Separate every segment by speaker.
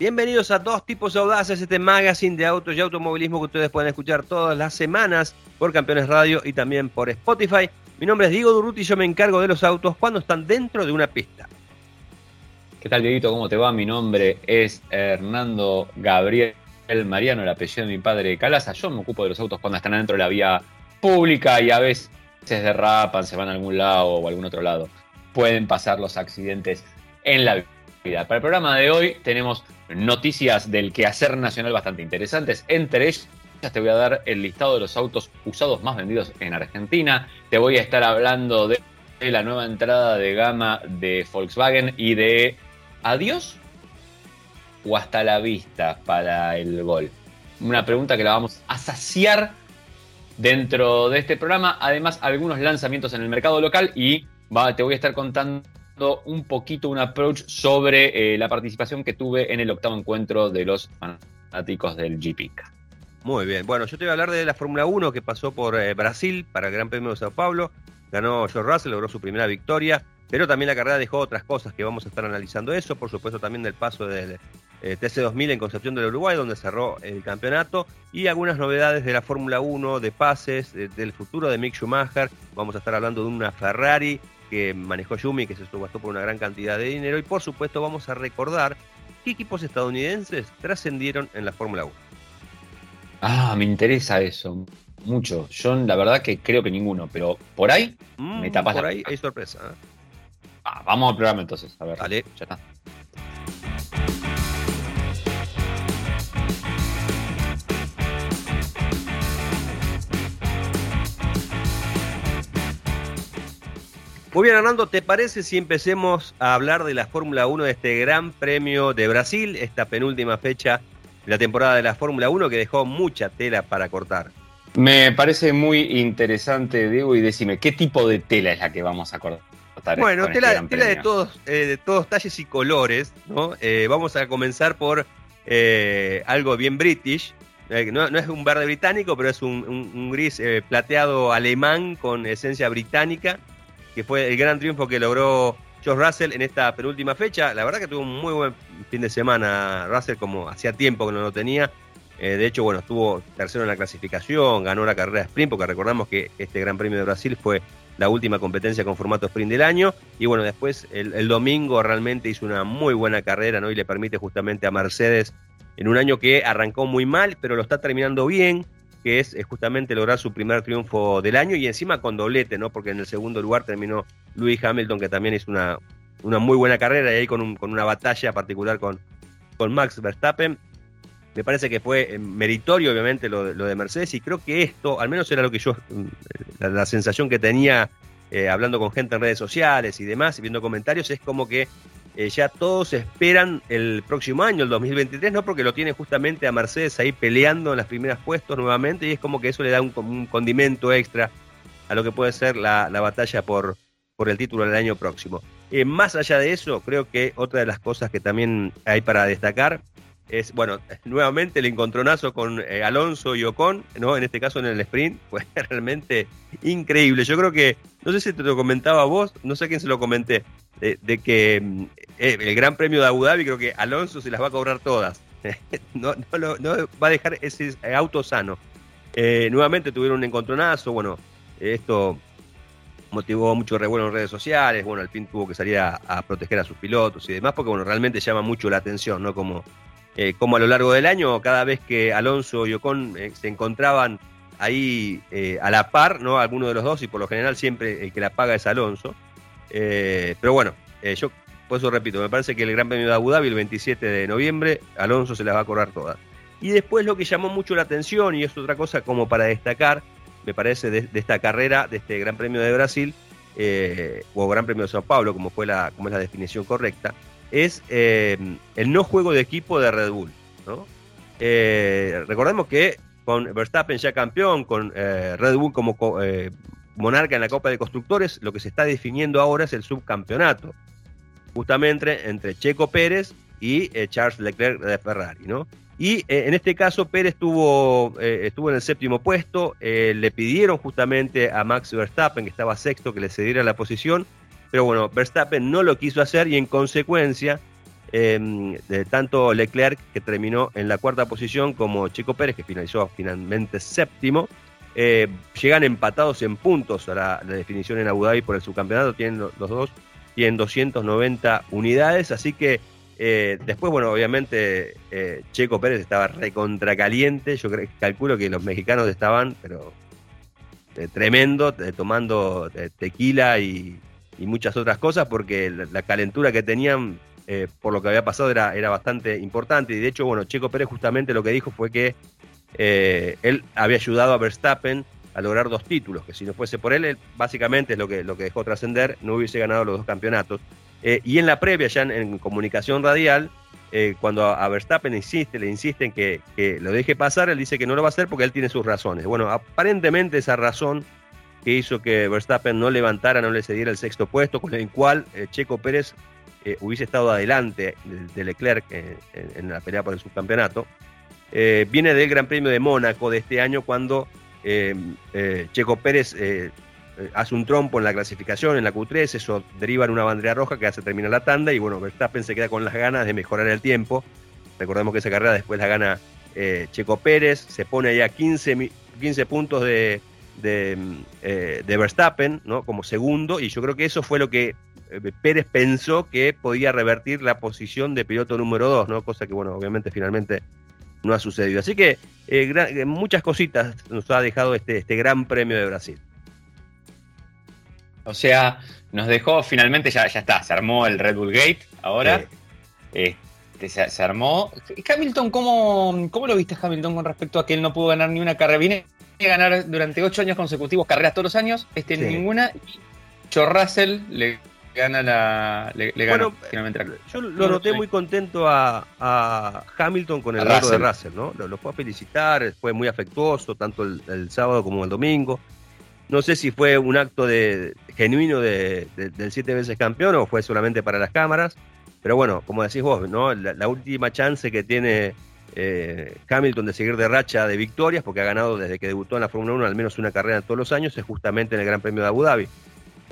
Speaker 1: Bienvenidos a Dos Tipos Audaces, este magazine de autos y automovilismo que ustedes pueden escuchar todas las semanas por Campeones Radio y también por Spotify. Mi nombre es Diego Durruti y yo me encargo de los autos cuando están dentro de una pista.
Speaker 2: ¿Qué tal, Dieguito? ¿Cómo te va? Mi nombre es Hernando Gabriel Mariano, el apellido de mi padre Calaza. Yo me ocupo de los autos cuando están dentro de la vía pública y a veces derrapan, se van a algún lado o a algún otro lado. Pueden pasar los accidentes en la vida. Para el programa de hoy tenemos noticias del quehacer nacional bastante interesantes. Entre ellas te voy a dar el listado de los autos usados más vendidos en Argentina. Te voy a estar hablando de la nueva entrada de gama de Volkswagen y de adiós o hasta la vista para el gol. Una pregunta que la vamos a saciar dentro de este programa. Además, algunos lanzamientos en el mercado local y te voy a estar contando un poquito un approach sobre eh, la participación que tuve en el octavo encuentro de los fanáticos del GP.
Speaker 1: Muy bien, bueno, yo te voy a hablar de la Fórmula 1 que pasó por eh, Brasil para el Gran Premio de Sao Paulo. Ganó George Russell, logró su primera victoria, pero también la carrera dejó otras cosas que vamos a estar analizando eso, por supuesto también del paso del eh, TC2000 en Concepción del Uruguay, donde cerró el campeonato, y algunas novedades de la Fórmula 1, de pases, del futuro de Mick Schumacher. Vamos a estar hablando de una Ferrari que manejó Yumi, que se subastó por una gran cantidad de dinero. Y por supuesto vamos a recordar qué equipos estadounidenses trascendieron en la Fórmula 1.
Speaker 2: Ah, me interesa eso. Mucho. Yo la verdad que creo que ninguno, pero por ahí me mm, tapas
Speaker 1: Por ahí hay sorpresa. ¿eh?
Speaker 2: Ah, vamos al programa entonces. A ver.
Speaker 1: Dale. Ya está. Muy bien, Hernando, ¿te parece si empecemos a hablar de la Fórmula 1 de este Gran Premio de Brasil, esta penúltima fecha de la temporada de la Fórmula 1 que dejó mucha tela para cortar?
Speaker 2: Me parece muy interesante, Diego, y decime, ¿qué tipo de tela es la que vamos a cortar?
Speaker 1: Bueno, este tela, de, todos, eh, de todos talles y colores, ¿no? Eh, vamos a comenzar por eh, algo bien british, no, es un verde británico, pero es un gris plateado alemán con esencia británica que fue el gran triunfo que logró George Russell en esta penúltima fecha. La verdad que tuvo un muy buen fin de semana Russell, como hacía tiempo que no lo tenía. Eh, de hecho, bueno, estuvo tercero en la clasificación, ganó la carrera sprint, porque recordamos que este Gran Premio de Brasil fue la última competencia con formato sprint del año. Y bueno, después el, el domingo realmente hizo una muy buena carrera, ¿no? Y le permite justamente a Mercedes, en un año que arrancó muy mal, pero lo está terminando bien, que es, justamente lograr su primer triunfo del año y encima con doblete, ¿no? Porque en el segundo lugar terminó Lewis Hamilton, que también hizo una, una muy buena carrera y ahí con, con una batalla particular con, con Max Verstappen. Me parece que fue eh, meritorio, obviamente, lo, de Mercedes, y creo que esto, al menos era lo que yo, mm, la, sensación que tenía eh, hablando con gente en redes sociales y demás, viendo comentarios, es como que eh, ya todos esperan el próximo año, el 2023, ¿no? Porque lo tiene justamente a Mercedes ahí peleando en las primeras puestos nuevamente y es como que eso le da un, condimento extra a lo que puede ser la, batalla por, por el título del año próximo. Eh, más allá de eso, creo que otra de las cosas que también hay para destacar es, bueno, nuevamente el encontronazo con eh, Alonso y Ocon, ¿no? En este caso en el sprint, fue realmente increíble. Yo creo que, no sé si te lo comentaba vos, no sé a quién se lo comenté, de, que mm, eh, el Gran Premio de Abu Dhabi creo que Alonso se las va a cobrar todas. no, va a dejar ese auto sano. Eh, nuevamente tuvieron un encontronazo, bueno, esto motivó mucho revuelo en redes sociales, bueno, fin tuvo que salir a, proteger a sus pilotos y demás, porque bueno, realmente llama mucho la atención, ¿no? Como, eh, como a lo largo del año, cada vez que Alonso y Ocon se encontraban ahí a la par, ¿no? Alguno de los dos, y por lo general siempre el que la paga es Alonso. Eh, pero bueno, eh, yo por eso repito, me parece que el Gran Premio de Abu Dhabi el 27 de noviembre, Alonso se las va a correr todas. Y después lo que llamó mucho la atención, y es otra cosa como para destacar, me parece, de, esta carrera, de este Gran Premio de Brasil, eh, o Gran Premio de Sao Paulo, como, fue la, como es la definición correcta, es el no juego de equipo de Red Bull. recordemos que con Verstappen ya campeón, con Red Bull como monarca en la Copa de Constructores, lo que se está definiendo ahora es el subcampeonato, justamente entre Checo Pérez y eh, Charles Leclerc de Ferrari, ¿no? Y eh, en este caso Pérez estuvo, eh, estuvo en el séptimo puesto, le pidieron justamente a Max Verstappen, que estaba sexto, que le cediera la posición, pero bueno, Verstappen no lo quiso hacer y en consecuencia Em, de tanto Leclerc, que terminó en la cuarta posición, como Checo Pérez, que finalizó finalmente séptimo, eh, llegan empatados en puntos a la, definición en Abu Dhabi por el subcampeonato, tienen los, dos, tienen 290 unidades, así que eh, después, bueno, obviamente eh, Checo Pérez estaba recontracaliente, yo calculo que los mexicanos estaban, pero tremendo, tomando tequila y, muchas otras cosas, porque la calentura que tenían por lo que había pasado era bastante importante. Y de hecho, bueno, Checo Pérez justamente lo que dijo fue que eh, él había ayudado a Verstappen a lograr dos títulos, que si no fuese por él, básicamente es lo que, lo que dejó trascender, no hubiese ganado los dos campeonatos. Eh, y en la previa, ya en, comunicación radial, cuando a, Verstappen insiste, le insiste en que, que, lo deje pasar, él dice que no lo va a hacer porque él tiene sus razones. Bueno, aparentemente esa razón que hizo que Verstappen no levantara, no le cediera el sexto puesto, con el cual Checo Pérez eh, hubiese estado adelante de, Leclerc en, la pelea por el subcampeonato, eh, viene del Gran Premio de Mónaco de este año cuando eh, Checo Pérez hace un trompo en la clasificación, en la Q3, eso deriva en una bandera roja que hace terminar la tanda y bueno, Verstappen se queda con las ganas de mejorar el tiempo. Recordemos que esa carrera después la gana Checo Pérez, se pone ahí a 15, 15 puntos de, de, Verstappen, ¿no? Como segundo, y yo creo que eso fue lo que eh, Pérez pensó que podía revertir la posición de piloto número 2, ¿no? Cosa que, bueno, obviamente finalmente no ha sucedido. Así que eh, eh, muchas cositas nos ha dejado este, este Gran Premio de Brasil.
Speaker 2: O sea, nos dejó finalmente, ya, ya está, se armó el Red Bull Gate ahora. Este, se, armó. Hamilton, ¿cómo, ¿cómo lo viste Hamilton con respecto a que él no pudo ganar ni una carrera? Viene a ganar durante ocho años consecutivos carreras todos los años, este ninguna. Y Russell le gana la. Le, bueno, finalmente
Speaker 1: Yo lo noté muy contento a, Hamilton con el logro de Russell, ¿no? Lo, fue a felicitar, fue muy afectuoso, tanto el, sábado como el domingo. No sé si fue un acto de, genuino de, del siete veces campeón o fue solamente para las cámaras. Pero bueno, como decís vos, ¿no? La, última chance que tiene eh, Hamilton de seguir de racha de victorias, porque ha ganado desde que debutó en la Fórmula 1 al menos una carrera todos los años, es justamente en el Gran Premio de Abu Dhabi.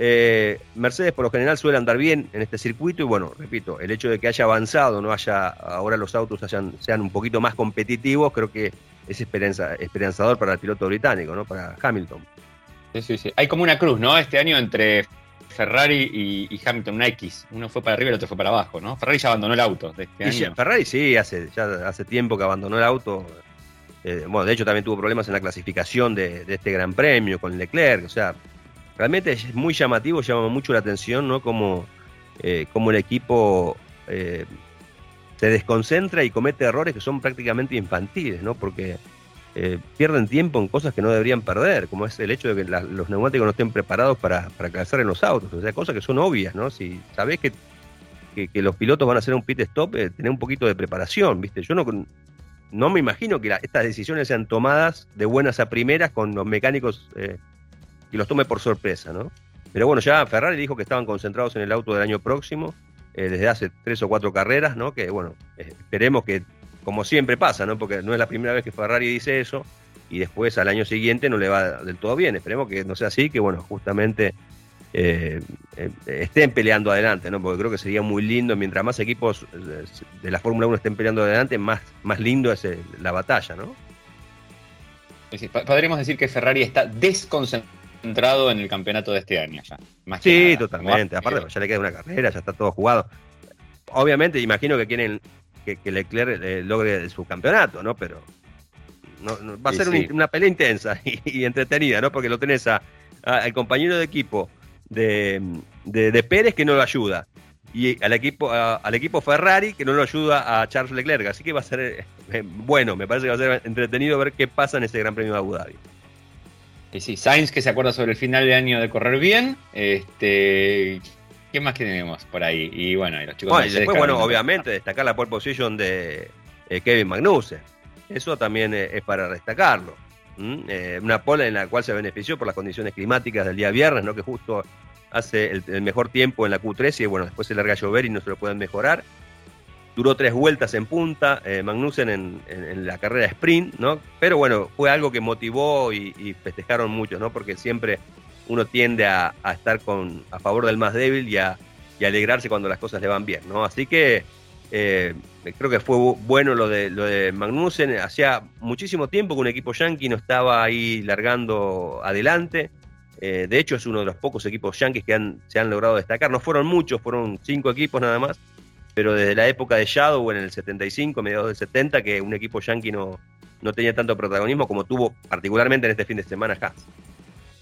Speaker 1: Eh, Mercedes por lo general suele andar bien en este circuito y bueno, repito, el hecho de que haya avanzado, no haya ahora los autos sean un poquito más competitivos, creo que es esperanzador para el piloto británico, ¿no? Para Hamilton.
Speaker 2: Sí, sí, sí. Hay como una cruz, ¿no? Este año entre Ferrari y, Hamilton, una X. Uno fue para arriba y el otro fue para abajo, ¿no? Ferrari ya abandonó el auto de este año.
Speaker 1: Ferrari sí, hace, ya hace tiempo que abandonó el auto. Eh, bueno, de hecho también tuvo problemas en la clasificación de, de este Gran Premio con Leclerc. O sea, realmente es muy llamativo, llama mucho la atención, ¿no? Como, eh, el equipo eh, se desconcentra y comete errores que son prácticamente infantiles, ¿no? Porque eh, pierden tiempo en cosas que no deberían perder, como es el hecho de que los neumáticos no estén preparados para, para calzar en los autos, o sea, cosas que son obvias, ¿no? Si sabés que, que, los pilotos van a hacer un pit stop, tener un poquito de preparación, ¿viste? Yo no, no me imagino que estas decisiones sean tomadas de buenas a primeras con los mecánicos y los tome por sorpresa, ¿no? Pero bueno, ya Ferrari dijo que estaban concentrados en el auto del año próximo, eh, desde hace tres o cuatro carreras, ¿no? Que bueno, eh, esperemos que, como siempre pasa, ¿no? Porque no es la primera vez que Ferrari dice eso y después al año siguiente no le va del todo bien. Esperemos que no sea así, que bueno, justamente eh, estén peleando adelante, ¿no? Porque creo que sería muy lindo, mientras más equipos de la Fórmula 1 estén peleando adelante, más, más lindo es la batalla, ¿no?
Speaker 2: podríamos decir que Ferrari está desconcentrado entrado en el campeonato de este año ya.
Speaker 1: sí, totalmente. Aparte, ya le queda una carrera, ya está todo jugado. Obviamente, imagino que quieren que, Leclerc eh, logre su campeonato, ¿no? Pero va a ser una, pelea intensa y, entretenida, ¿no? Porque lo tenés a, al compañero de equipo de, de, Pérez que no lo ayuda y al equipo al equipo Ferrari que no lo ayuda a Charles Leclerc. Así que va a ser eh, bueno, me parece que va a ser entretenido ver qué pasa en ese Gran Premio de Abu Dhabi.
Speaker 2: Y sí, Sainz que se acuerda sobre el final de año de correr bien. Este, ¿Qué más tenemos por ahí? Y bueno, los chicos.
Speaker 1: y después, bueno, obviamente, destacar la pole position de eh, Kevin Magnussen. Eso también eh, es para destacarlo. Eh, una pole en la cual se benefició por las condiciones climáticas del día viernes, ¿no? que justo hace el, mejor tiempo en la Q3 y bueno, después se larga a llover y no se lo pueden mejorar duró tres vueltas en punta, eh, Magnussen en, la carrera sprint, ¿no? Pero bueno, fue algo que motivó y, festejaron mucho, ¿no? Porque siempre uno tiende a, estar con, a favor del más débil y a, alegrarse cuando las cosas le van bien, ¿no? Así que Eh, creo que fue bueno lo de, lo de Magnussen. Hacía muchísimo tiempo que un equipo yankee no estaba ahí largando adelante. Eh, de hecho, es uno de los pocos equipos yankees que han, se han logrado destacar. No fueron muchos, fueron cinco equipos nada más. Pero desde la época de Shadow, en el 75, mediados del 70, que un equipo yankee no, no tenía tanto protagonismo como tuvo particularmente en este fin de semana Haas.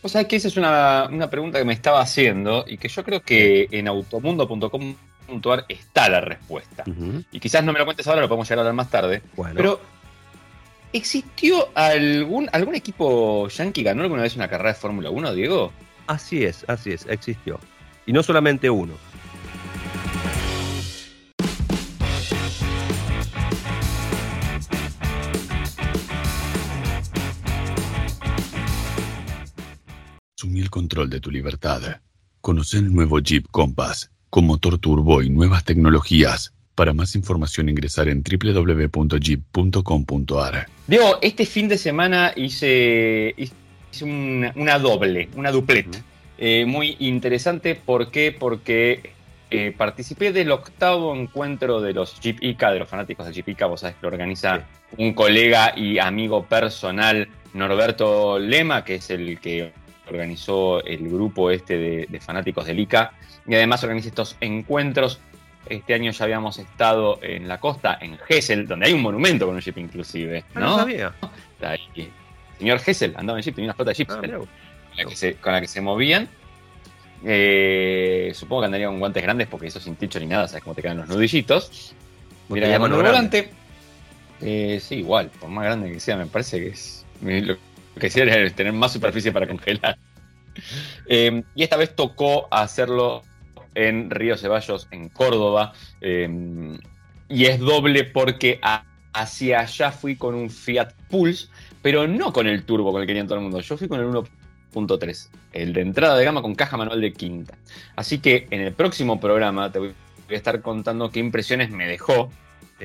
Speaker 2: O sea, que esa es una, pregunta que me estaba haciendo y que yo creo que en automundo.com.ar está la respuesta. Y quizás no me lo cuentes ahora, lo podemos llegar a hablar más tarde. Pero, ¿existió algún, algún equipo yankee ganó alguna vez una carrera de Fórmula 1, Diego?
Speaker 1: Así es, así es, existió. Y no solamente uno.
Speaker 3: El control de tu libertad. Conoce el nuevo Jeep Compass con motor turbo y nuevas tecnologías. Para más información ingresar en www.jeep.com.ar.
Speaker 2: Diego, este fin de semana hice, una, doble, una duplet. Eh, muy interesante, ¿por qué? Porque eh, participé del octavo encuentro de los Jeep ICA, de los fanáticos de Jeep ICA, vos sabés que lo organiza un colega y amigo personal, Norberto Lema, que es el que organizó el grupo este de, fanáticos del ICA y además organiza estos encuentros. Este año ya habíamos estado en la costa, en Gessel, donde hay un monumento con un jeep inclusive. Ah, ¿no?
Speaker 1: sabía.
Speaker 2: Señor Gessel andaba en jeep, tenía una flota de jeeps ah, con, la que se, movían. Eh, supongo que andaría con guantes grandes porque eso sin techo ni nada, sabes cómo te quedan los nudillitos. Mira, ya volante. Eh, sí, igual, por más grande que sea, me parece que es que quisiera tener más superficie para congelar. Eh, y esta vez tocó hacerlo en Río Ceballos, en Córdoba. Eh, y es doble porque hacia allá fui con un Fiat Pulse, pero no con el turbo con el que quería todo el mundo. Yo fui con el 1.3, el de entrada de gama con caja manual de quinta. Así que en el próximo programa te voy a estar contando qué impresiones me dejó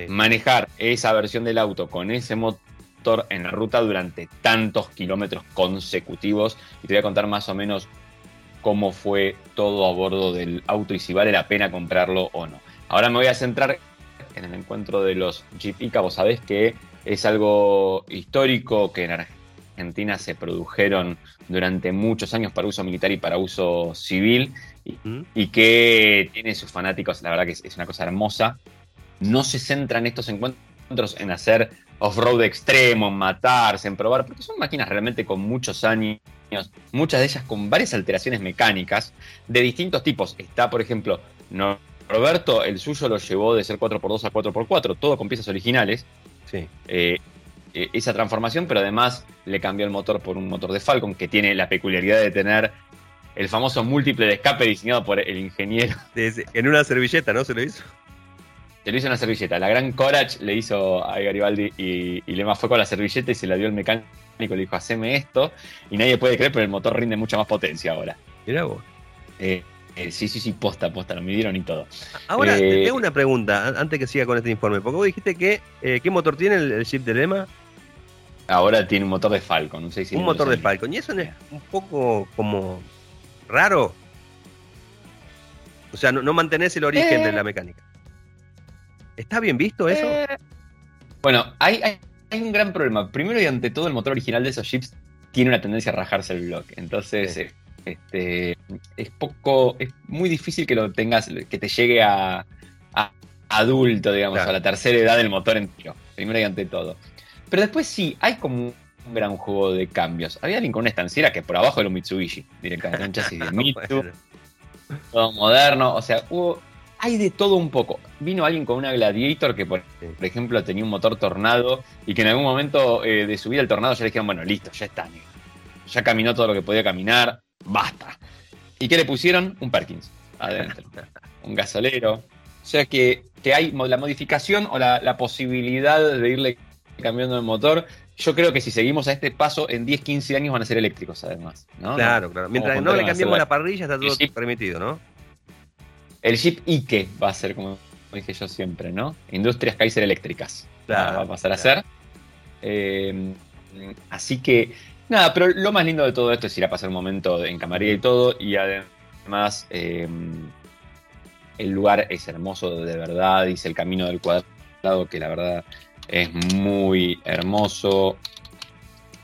Speaker 2: manejar esa versión del auto con ese motor en la ruta durante tantos kilómetros consecutivos y te voy a contar más o menos cómo fue todo a bordo del auto y si vale la pena comprarlo o no. Ahora me voy a centrar en el encuentro de los Jeep Vos sabés que es algo histórico que en Argentina se produjeron durante muchos años para uso militar y para uso civil y, que tiene sus fanáticos. La verdad que es, una cosa hermosa. No se centran estos encuentros en hacer off-road extremo, en matarse, en probar, porque son máquinas realmente con muchos años, muchas de ellas con varias alteraciones mecánicas de distintos tipos. Está, por ejemplo, Roberto, el suyo lo llevó de ser 4x2 a 4x4, todo con piezas originales.
Speaker 1: Sí.
Speaker 2: Eh, eh, esa transformación, pero además le cambió el motor por un motor de Falcon que tiene la peculiaridad de tener el famoso múltiple de escape diseñado por el ingeniero.
Speaker 1: En una servilleta, ¿no? Se lo hizo.
Speaker 2: Se lo hizo una servilleta. La gran Corach le hizo a Garibaldi y, y Lema fue con la servilleta y se la dio el mecánico. Le dijo, haceme esto. Y nadie puede creer, pero el motor rinde mucha más potencia ahora.
Speaker 1: Mira vos.
Speaker 2: Eh, eh, sí, sí, sí, posta, posta, lo midieron y todo.
Speaker 1: Ahora, eh, tengo una pregunta antes que siga con este informe. Porque vos dijiste que, ¿qué motor tiene el, chip de Lema?
Speaker 2: Ahora tiene un motor de Falcon,
Speaker 1: un Un motor de Falcon. Y eso es un poco como raro. O sea, no, no mantenés el origen de la mecánica. ¿Está bien visto eso? Eh,
Speaker 2: bueno, hay, un gran problema. Primero y ante todo, el motor original de esos chips tiene una tendencia a rajarse el bloque. Entonces, este, es poco, es muy difícil que lo tengas, que te llegue a, adulto, digamos, a la tercera edad del motor entero. Primero y ante todo. Pero después sí, hay como un gran juego de cambios. Había alguien con una estanciera que por abajo de los Mitsubishi, directamente, un chasis de Mitsu, todo moderno. O sea, hubo hay de todo un poco. Vino alguien con una Gladiator que, por, ejemplo, tenía un motor tornado y que en algún momento eh, de subir al tornado ya le dijeron, bueno, listo, ya está. Ya caminó todo lo que podía caminar, basta. ¿Y qué le pusieron? Un Perkins adentro. un gasolero. O sea que, hay la modificación o la, posibilidad de irle cambiando el motor. Yo creo que si seguimos a este paso, en 10, 15 años van a ser eléctricos, además.
Speaker 1: Claro, claro. Mientras no le cambiemos la parrilla, está todo permitido, ¿no?
Speaker 2: El chip Ike va a ser, como dije yo siempre, ¿no? Industrias Kaiser eléctricas. va a pasar a ser. Eh, así que, nada, pero lo más lindo de todo esto es ir a pasar un momento en camarilla y todo. Y además, eh, el lugar es hermoso de verdad, dice el camino del cuadrado, que la verdad es muy hermoso.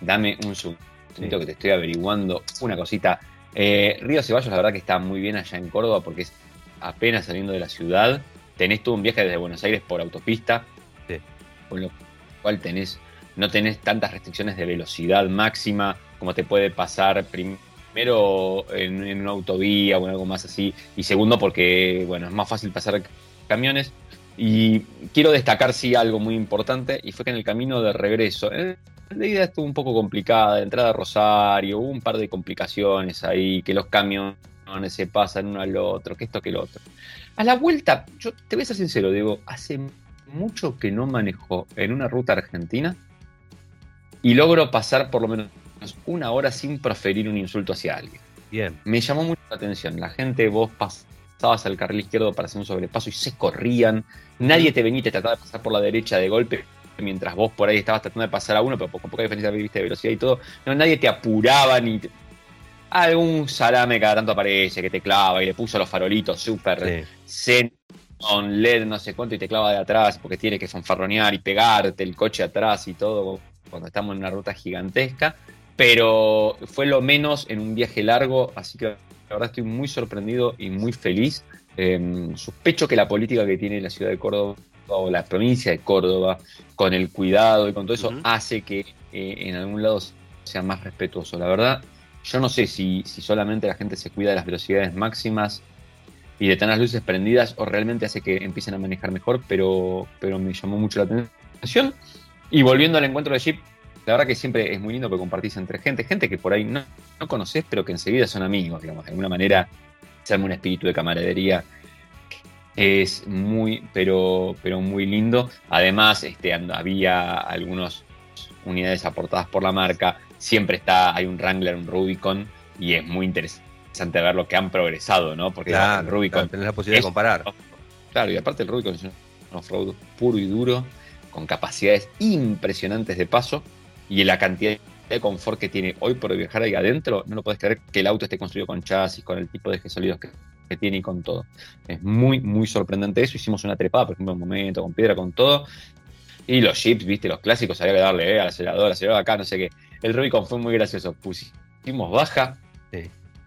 Speaker 2: Dame un segundito que te estoy averiguando una cosita. Eh, Río Ceballos, la verdad que está muy bien allá en Córdoba porque es apenas saliendo de la ciudad. Tenés todo un viaje desde Buenos Aires por autopista, con lo cual tenés, no tenés tantas restricciones de velocidad máxima como te puede pasar primero en, una autovía o en algo más así, y segundo porque bueno, es más fácil pasar camiones. Y quiero destacar sí algo muy importante, y fue que en el camino de regreso, eh, la idea estuvo un poco complicada, de entrada a Rosario, hubo un par de complicaciones ahí, que los camiones se pasan uno al otro, que esto que el otro. A la vuelta, yo te voy a ser sincero, digo, hace mucho que no manejo en una ruta argentina y logro pasar por lo menos una hora sin proferir un insulto hacia alguien.
Speaker 1: Bien.
Speaker 2: Me llamó mucho la atención. La gente, vos pasabas al carril izquierdo para hacer un sobrepaso y se corrían. Nadie te venía y te trataba de pasar por la derecha de golpe mientras vos por ahí estabas tratando de pasar a uno, pero con poca diferencia de velocidad y todo. No, nadie te apuraba ni. Algún salame cada tanto aparece que te clava y le puso los farolitos súper sí. con LED, no sé cuánto, y te clava de atrás porque tiene que fanfarronear y pegarte el coche atrás y todo cuando estamos en una ruta gigantesca pero fue lo menos en un viaje largo, así que la verdad estoy muy sorprendido y muy feliz. Em, sospecho que la política que tiene la ciudad de Córdoba o la provincia de Córdoba, con el cuidado y con todo eso, hace que eh, en algún lado sea más respetuoso. La verdad, yo no sé si, si solamente la gente se cuida de las velocidades máximas y de tener las luces prendidas o realmente hace que empiecen a manejar mejor, pero, pero me llamó mucho la atención. Y volviendo al encuentro de Jeep, la verdad que siempre es muy lindo que compartís entre gente, gente que por ahí no, no conoces, pero que enseguida son amigos, digamos, de alguna manera se arma un espíritu de camaradería es muy, pero, pero muy lindo. Además, este, había algunas unidades aportadas por la marca. Siempre está, hay un Wrangler, un Rubicon, y es muy interesante ver lo que han progresado, ¿no?
Speaker 1: Porque el Rubicon. Tenés la posibilidad de comparar.
Speaker 2: Claro, y aparte el Rubicon es un off-road puro y duro, con capacidades impresionantes de paso y la cantidad de confort que tiene hoy por viajar ahí adentro, no lo puedes creer que el auto esté construido con chasis, con el tipo de ejes sólidos que, tiene y con todo. Es muy, muy sorprendente eso. Hicimos una trepada, por ejemplo, un momento, con piedra, con todo. Y los chips, viste, los clásicos, había que darle eh, al acelerador, acelerador acá, no sé qué. El Rubicon fue muy gracioso. Pusimos baja,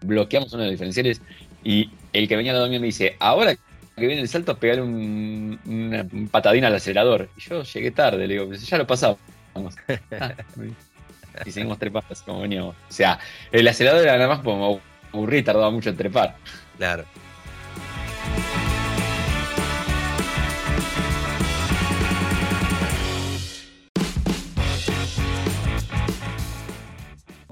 Speaker 2: bloqueamos uno de los diferenciales y el que venía a la mío me dice, ahora que viene el salto, pegarle un, una patadina al acelerador. Y yo llegué tarde, le digo, ya lo pasaba. y seguimos trepando así como veníamos. O sea, el acelerador era nada más como aburrir, tardaba mucho en trepar.
Speaker 1: Claro.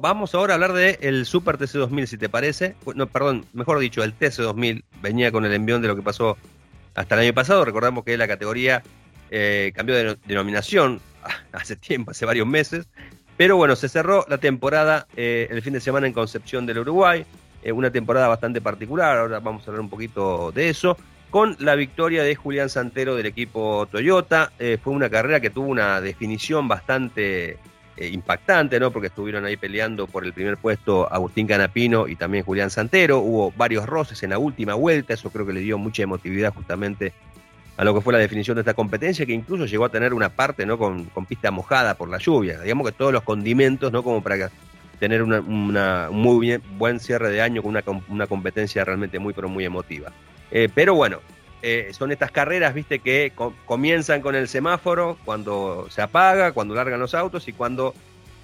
Speaker 1: Vamos ahora a hablar del el Super TC2000, si te parece. No, perdón, mejor dicho, el TC2000 venía con el envión de lo que pasó hasta el año pasado. Recordamos que la categoría eh, cambió de denominación hace tiempo, hace varios meses. Pero bueno, se cerró la temporada eh, el fin de semana en Concepción del Uruguay. Eh, una temporada bastante particular, ahora vamos a hablar un poquito de eso. Con la victoria de Julián Santero del equipo Toyota. Eh, fue una carrera que tuvo una definición bastante impactante, ¿no? Porque estuvieron ahí peleando por el primer puesto Agustín Canapino y también Julián Santero. Hubo varios roces en la última vuelta, eso creo que le dio mucha emotividad justamente a lo que fue la definición de esta competencia, que incluso llegó a tener una parte ¿no? con, pista mojada por la lluvia. Digamos que todos los condimentos, ¿no? Como para tener una, un muy buen cierre de año con una, competencia realmente muy, pero muy emotiva. Eh, pero bueno, eh, son estas carreras, viste, que comienzan con el semáforo, cuando se apaga, cuando largan los autos y cuando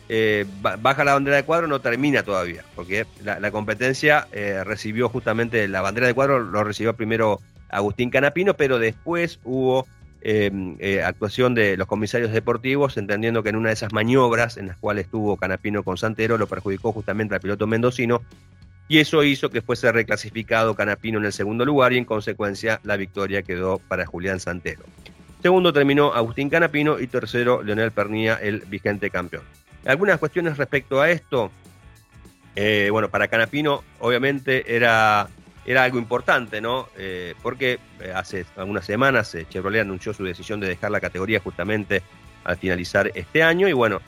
Speaker 1: eh, baja la bandera de cuadro no termina todavía, porque la, competencia recibió justamente la bandera de cuadro, lo recibió primero Agustín Canapino, pero después hubo em, eh, actuación de los comisarios deportivos, entendiendo que en una de esas maniobras en las cuales estuvo Canapino con Santero lo perjudicó justamente al piloto mendocino, y eso hizo que fuese reclasificado Canapino en el segundo lugar y en consecuencia la victoria quedó para Julián Santero. Segundo terminó Agustín Canapino y tercero Leonel Pernía, el vigente campeón. Algunas cuestiones respecto a esto. Eh, bueno, para Canapino obviamente era era algo importante, ¿no? Eh, porque eh, hace algunas semanas eh, Chevrolet anunció su decisión de dejar la categoría justamente al finalizar este año y bueno,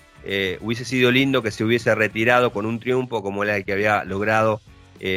Speaker 1: hubiese sido lindo que se hubiese retirado con un triunfo como el que había logrado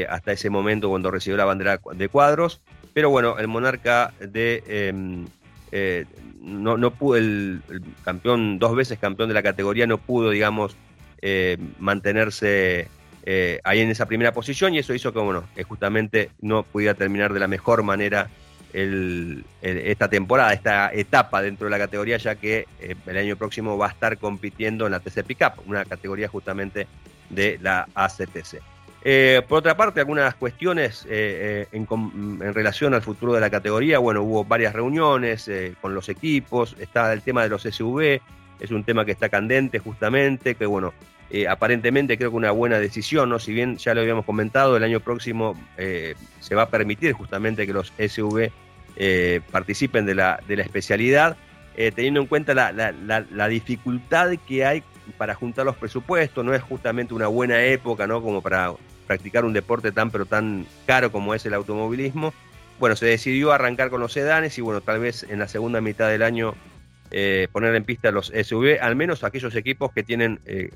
Speaker 1: hasta ese momento cuando recibió la bandera de cuadros. pero bueno, el monarca de... Em, eh, no, no pudo, el, campeón, dos veces campeón de la categoría, no pudo, digamos, eh, mantenerse eh, ahí en esa primera posición y eso hizo que, bueno, justamente no pudiera terminar de la mejor manera esta temporada, esta etapa dentro de la categoría, ya que el año próximo va a estar compitiendo en la TC Pickup, una categoría justamente de la ACTC. Eh, por otra parte, algunas cuestiones eh, eh, en, relación al futuro de la categoría. Bueno, hubo varias reuniones con los equipos. Está el tema de los SUV, es un tema que está candente justamente, que bueno, aparentemente creo que una buena decisión, ¿no? Si bien ya lo habíamos comentado, el año próximo se va a permitir justamente que los SUV participen de la, de la especialidad, teniendo en cuenta la, la dificultad que hay para juntar los presupuestos, no es justamente una buena época, ¿no? Como para practicar un deporte tan pero tan caro como es el automovilismo. Bueno, se decidió arrancar con los sedanes y bueno, tal vez en la segunda mitad del año eh, poner en pista los SUV, al menos aquellos equipos que tienen, eh,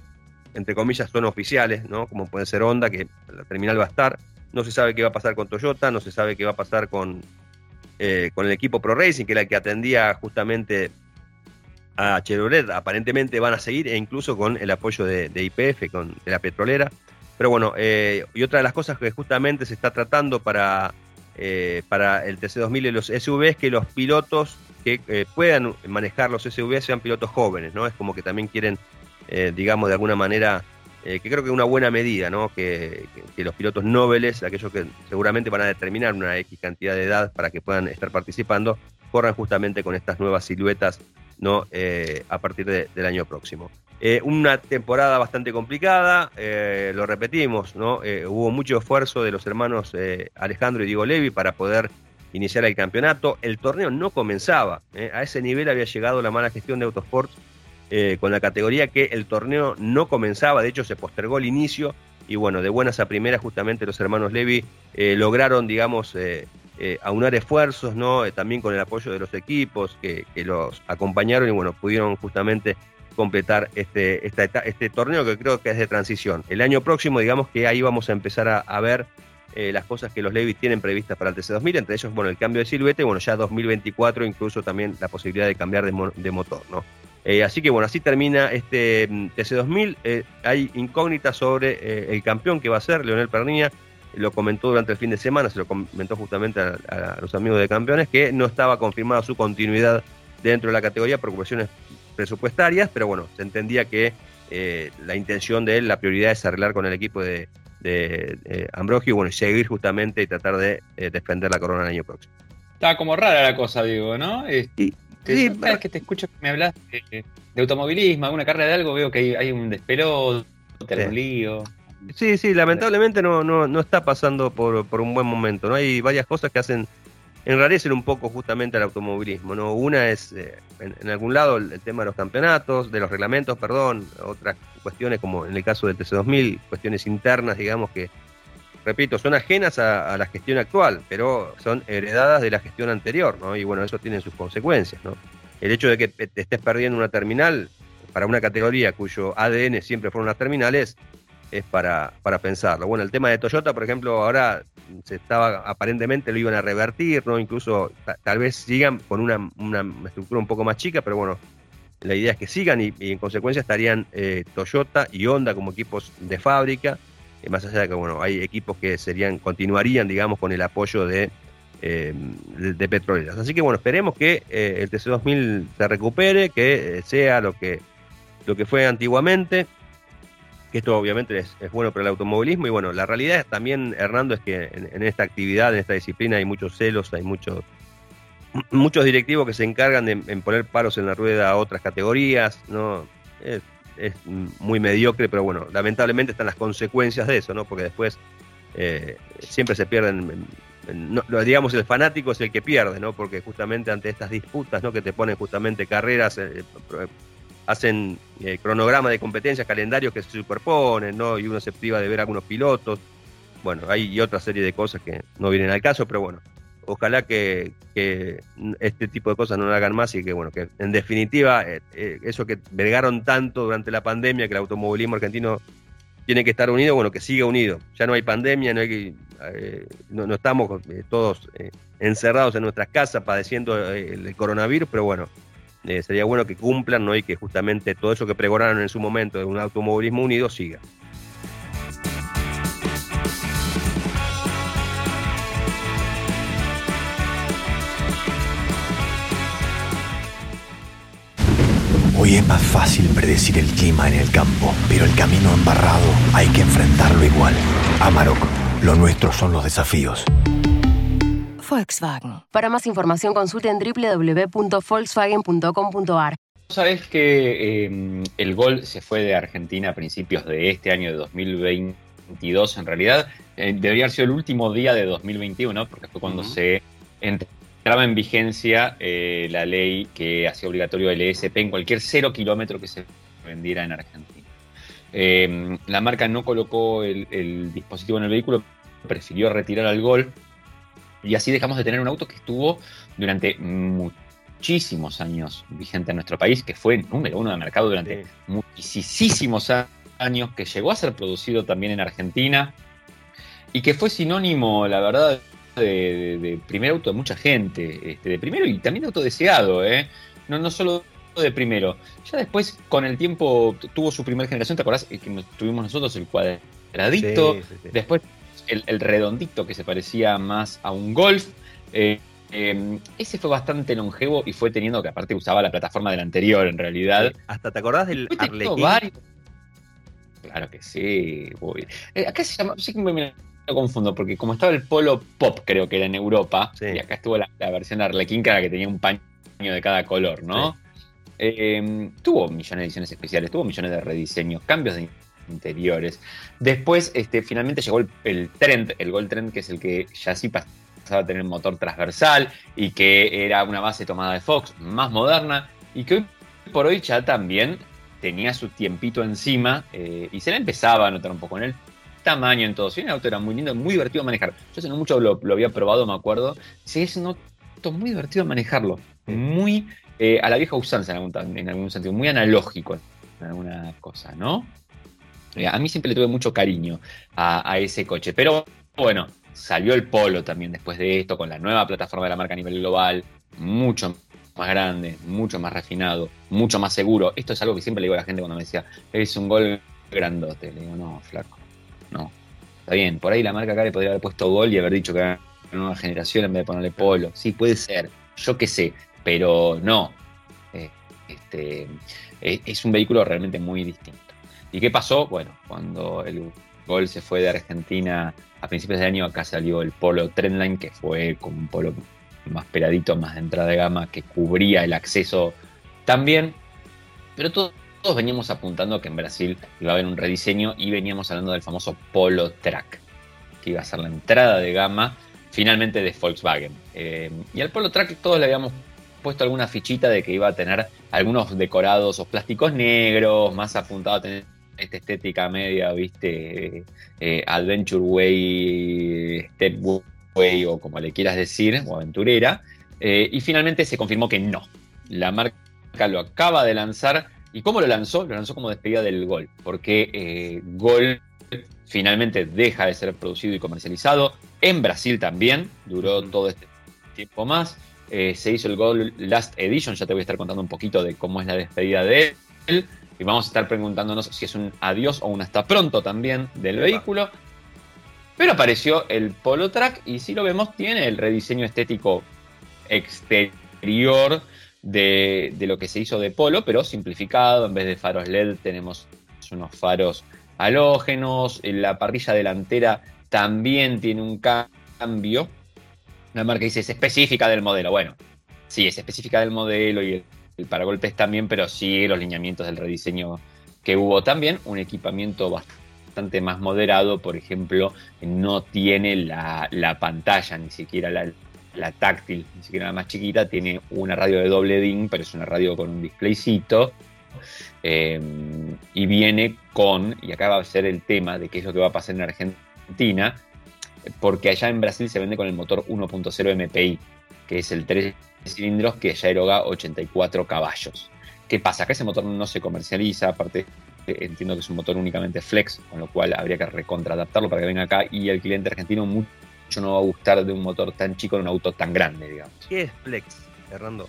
Speaker 1: entre comillas, son oficiales, ¿no? Como puede ser Honda, que la terminal va a estar. No se sabe qué va a pasar con Toyota, no se sabe qué va a pasar con, eh, con el equipo Pro Racing, que era el que atendía justamente a Chevrolet. Aparentemente van a seguir, e incluso con el apoyo de, IPF, con, de la petrolera. Pero bueno, eh, y otra de las cosas que justamente se está tratando para, eh, para el TC2000 y los SUV es que los pilotos que puedan manejar los SUV sean pilotos jóvenes, ¿no? Es como que también quieren, digamos, de alguna manera, que creo que es una buena medida, ¿no? Que, los pilotos nobles, aquellos que seguramente van a determinar una X cantidad de edad para que puedan estar participando, corran justamente con estas nuevas siluetas, ¿no? a partir del año próximo. Eh, una temporada bastante complicada, eh, lo repetimos, ¿no? Eh, hubo mucho esfuerzo de los hermanos Alejandro y Diego Levi para poder iniciar el campeonato. El torneo no comenzaba, a ese nivel había llegado la mala gestión de Autosports con la categoría que el torneo no comenzaba, de hecho se postergó el inicio y bueno, de buenas a primeras justamente los hermanos Levi lograron, digamos, aunar esfuerzos, ¿no? también con el apoyo de los equipos que, que los acompañaron y bueno, pudieron justamente completar este, este torneo que creo que es de transición. El año próximo, digamos que ahí vamos a empezar a, ver eh, las cosas que los Levis tienen previstas para el TC2000, entre ellos, bueno, el cambio de silueta y, bueno, ya 2024 incluso también la posibilidad de cambiar de, motor, ¿no? Eh, así que, bueno, así termina este mm, TC2000. Eh, hay incógnitas sobre el campeón que va a ser, Leonel Pernilla, lo comentó durante el fin de semana, se lo comentó justamente a, a los amigos de campeones, que no estaba confirmada su continuidad dentro de la categoría por cuestiones presupuestarias, pero bueno, se entendía que eh, la intención de él, la prioridad es arreglar con el equipo de, de, Ambrogio y bueno, seguir justamente y tratar de eh, defender la corona el año próximo.
Speaker 2: Está como rara la cosa, digo, ¿no? Sí, sí, que te escucho que me hablas de, automovilismo, alguna carrera de algo, veo que hay, un despelote, un lío.
Speaker 1: Sí, sí, lamentablemente no, no, no está pasando por, por un buen momento, ¿no? Hay varias cosas que hacen enrarecen un poco justamente al automovilismo. ¿no? Una es, eh, en, algún lado, el, tema de los campeonatos, de los reglamentos, perdón, otras cuestiones como en el caso del TC2000, cuestiones internas, digamos, que, repito, son ajenas a, la gestión actual, pero son heredadas de la gestión anterior, ¿no? Y bueno, eso tiene sus consecuencias, ¿no? El hecho de que te estés perdiendo una terminal para una categoría cuyo ADN siempre fueron las terminales, es para, para pensarlo. Bueno, el tema de Toyota, por ejemplo, ahora se estaba, aparentemente lo iban a revertir, ¿no? Incluso tal vez sigan con una, estructura un poco más chica, pero bueno, la idea es que sigan y, en consecuencia estarían eh, Toyota y Honda como equipos de fábrica, más allá de que, bueno, hay equipos que serían, continuarían, digamos, con el apoyo de, eh, de, petroleras. Así que bueno, esperemos que el TC2000 se recupere, que sea lo que, lo que fue antiguamente que esto obviamente es, bueno para el automovilismo y bueno, la realidad también, Hernando, es que en, esta actividad, en esta disciplina hay muchos celos, hay muchos muchos directivos que se encargan de poner palos en la rueda a otras categorías, ¿no? Es, muy mediocre, pero bueno, lamentablemente están las consecuencias de eso, ¿no? Porque después eh, siempre se pierden, digamos, el fanático es el que pierde, ¿no? Porque justamente ante estas disputas, ¿no? Que te ponen justamente carreras, eh, hacen eh, cronograma de competencias, calendarios que se superponen, ¿no? Y uno se priva de ver algunos pilotos. Bueno, hay otra serie de cosas que no vienen al caso, pero bueno, ojalá que, este tipo de cosas no lo hagan más y que, bueno, que en definitiva, eh, eh, eso que vergaron tanto durante la pandemia, que el automovilismo argentino tiene que estar unido, bueno, que siga unido. Ya no hay pandemia, no hay no, estamos todos encerrados en nuestras casas padeciendo el coronavirus, pero bueno, sería bueno que cumplan ¿no? y que justamente todo eso que pregonaron en su momento de un automovilismo unido siga.
Speaker 4: Hoy es más fácil predecir el clima en el campo, pero el camino embarrado hay que enfrentarlo igual. Amarok, lo nuestro son los desafíos.
Speaker 5: Volkswagen. Para más información consulte en www.volkswagen.com.ar.
Speaker 2: Sabes que em, el gol se fue de Argentina a principios de este año de 2022. En realidad, eh, debería haber sido el último día de 2021, porque fue cuando se entraba en vigencia eh, la ley que hacía obligatorio el ESP en cualquier cero kilómetro que se vendiera en Argentina. Em, la marca no colocó el, dispositivo en el vehículo, prefirió retirar al Gol y así dejamos de tener un auto que estuvo durante muchísimos años vigente en nuestro país, que fue número uno de mercado durante muchísimos años, que llegó a ser producido también en Argentina y que fue sinónimo, la verdad, de, primer auto de mucha gente, este, de primero y también de auto deseado, ¿eh? no, no solo de primero. Ya después, con el tiempo, tuvo su primera generación, ¿te acordás? Que tuvimos nosotros el cuadradito, después el, redondito que se parecía más a un Golf. Eh, em, ese fue bastante longevo y fue teniendo que aparte usaba la plataforma del anterior en realidad.
Speaker 1: Hasta te acordás del
Speaker 2: Arlequín. Claro que sí. Eh, acá se llama, sí que lo confundo, porque como estaba el Polo Pop, creo que era en Europa, y acá estuvo la, versión de Arlequín, que era que tenía un paño de cada color, ¿no? Em, tuvo millones de ediciones especiales, tuvo millones de rediseños, cambios de interiores. Después, este, finalmente llegó el, Trend, el Gold Trend, que es el que ya sí pasaba a tener motor transversal y que era una base tomada de Fox, más moderna, y que hoy por hoy ya también tenía su tiempito encima eh, y se le empezaba a notar un poco en el tamaño, en todo. Si el auto era muy lindo, muy divertido manejar. Yo hace no mucho lo, había probado, me acuerdo. Sí, es un auto muy divertido manejarlo. Muy eh, a la vieja usanza en algún, en algún sentido, muy analógico en alguna cosa, ¿no? Eh, a mí siempre le tuve mucho cariño a, ese coche. Pero bueno, salió el Polo también después de esto, con la nueva plataforma de la marca a nivel global, mucho más grande, mucho más refinado, mucho más seguro. Esto es algo que siempre le digo a la gente cuando me decía, es un gol grandote. Le digo, no, flaco, no. Está bien, por ahí la marca acá le podría haber puesto gol y haber dicho que era una nueva generación en vez de ponerle polo. Sí, puede ser, yo qué sé, pero no. Eh, este, eh, es un vehículo realmente muy distinto. ¿Y qué pasó? Bueno, cuando el Gol se fue de Argentina a principios de año, acá salió el Polo Trendline, que fue con un polo más peladito, más de entrada de gama, que cubría el acceso también. Pero todos veníamos apuntando que en Brasil iba a haber un rediseño y veníamos hablando del famoso Polo Track, que iba a ser la entrada de gama finalmente de Volkswagen. Eh, y al Polo Track todos le habíamos puesto alguna fichita de que iba a tener algunos decorados o plásticos negros, más apuntado a tener esta estética media, viste, eh, Adventure Way, Step Way o como le quieras decir, o aventurera. Eh, y finalmente se confirmó que no. La marca lo acaba de lanzar. ¿Y cómo lo lanzó? Lo lanzó como despedida del Gol, porque eh, Gol finalmente deja de ser producido y comercializado. En Brasil también, duró todo este tiempo más. se hizo el Gol Last Edition, ya te voy a estar contando un poquito de cómo es la despedida de él y vamos a estar preguntándonos si es un adiós o un hasta pronto también del vehículo. Pero apareció el Polo Track y si lo vemos tiene el rediseño estético exterior de, lo que se hizo de Polo, pero simplificado. En vez de faros LED tenemos unos faros halógenos. La parrilla delantera también tiene un cambio. La marca dice es específica del modelo. Bueno, sí, es específica del modelo y el paragolpes también, pero sí los lineamientos del rediseño que hubo también. Un equipamiento bastante más moderado, por ejemplo, no tiene la, pantalla, ni siquiera la, táctil, ni siquiera la más chiquita, tiene una radio de doble DIN, pero es una radio con un displaycito. Em, y viene con, y acá va a ser el tema de qué es lo que va a pasar en Argentina, porque allá en Brasil se vende con el motor 1.0 MPI, que es el 3 cilindros que ya eroga 84 caballos. ¿Qué pasa? Que ese motor no se comercializa, aparte entiendo que es un motor únicamente flex, con lo cual habría que recontradaptarlo para que venga acá y el cliente argentino mucho no va a gustar de un motor tan chico en un auto tan grande, digamos.
Speaker 1: ¿Qué es flex, Fernando?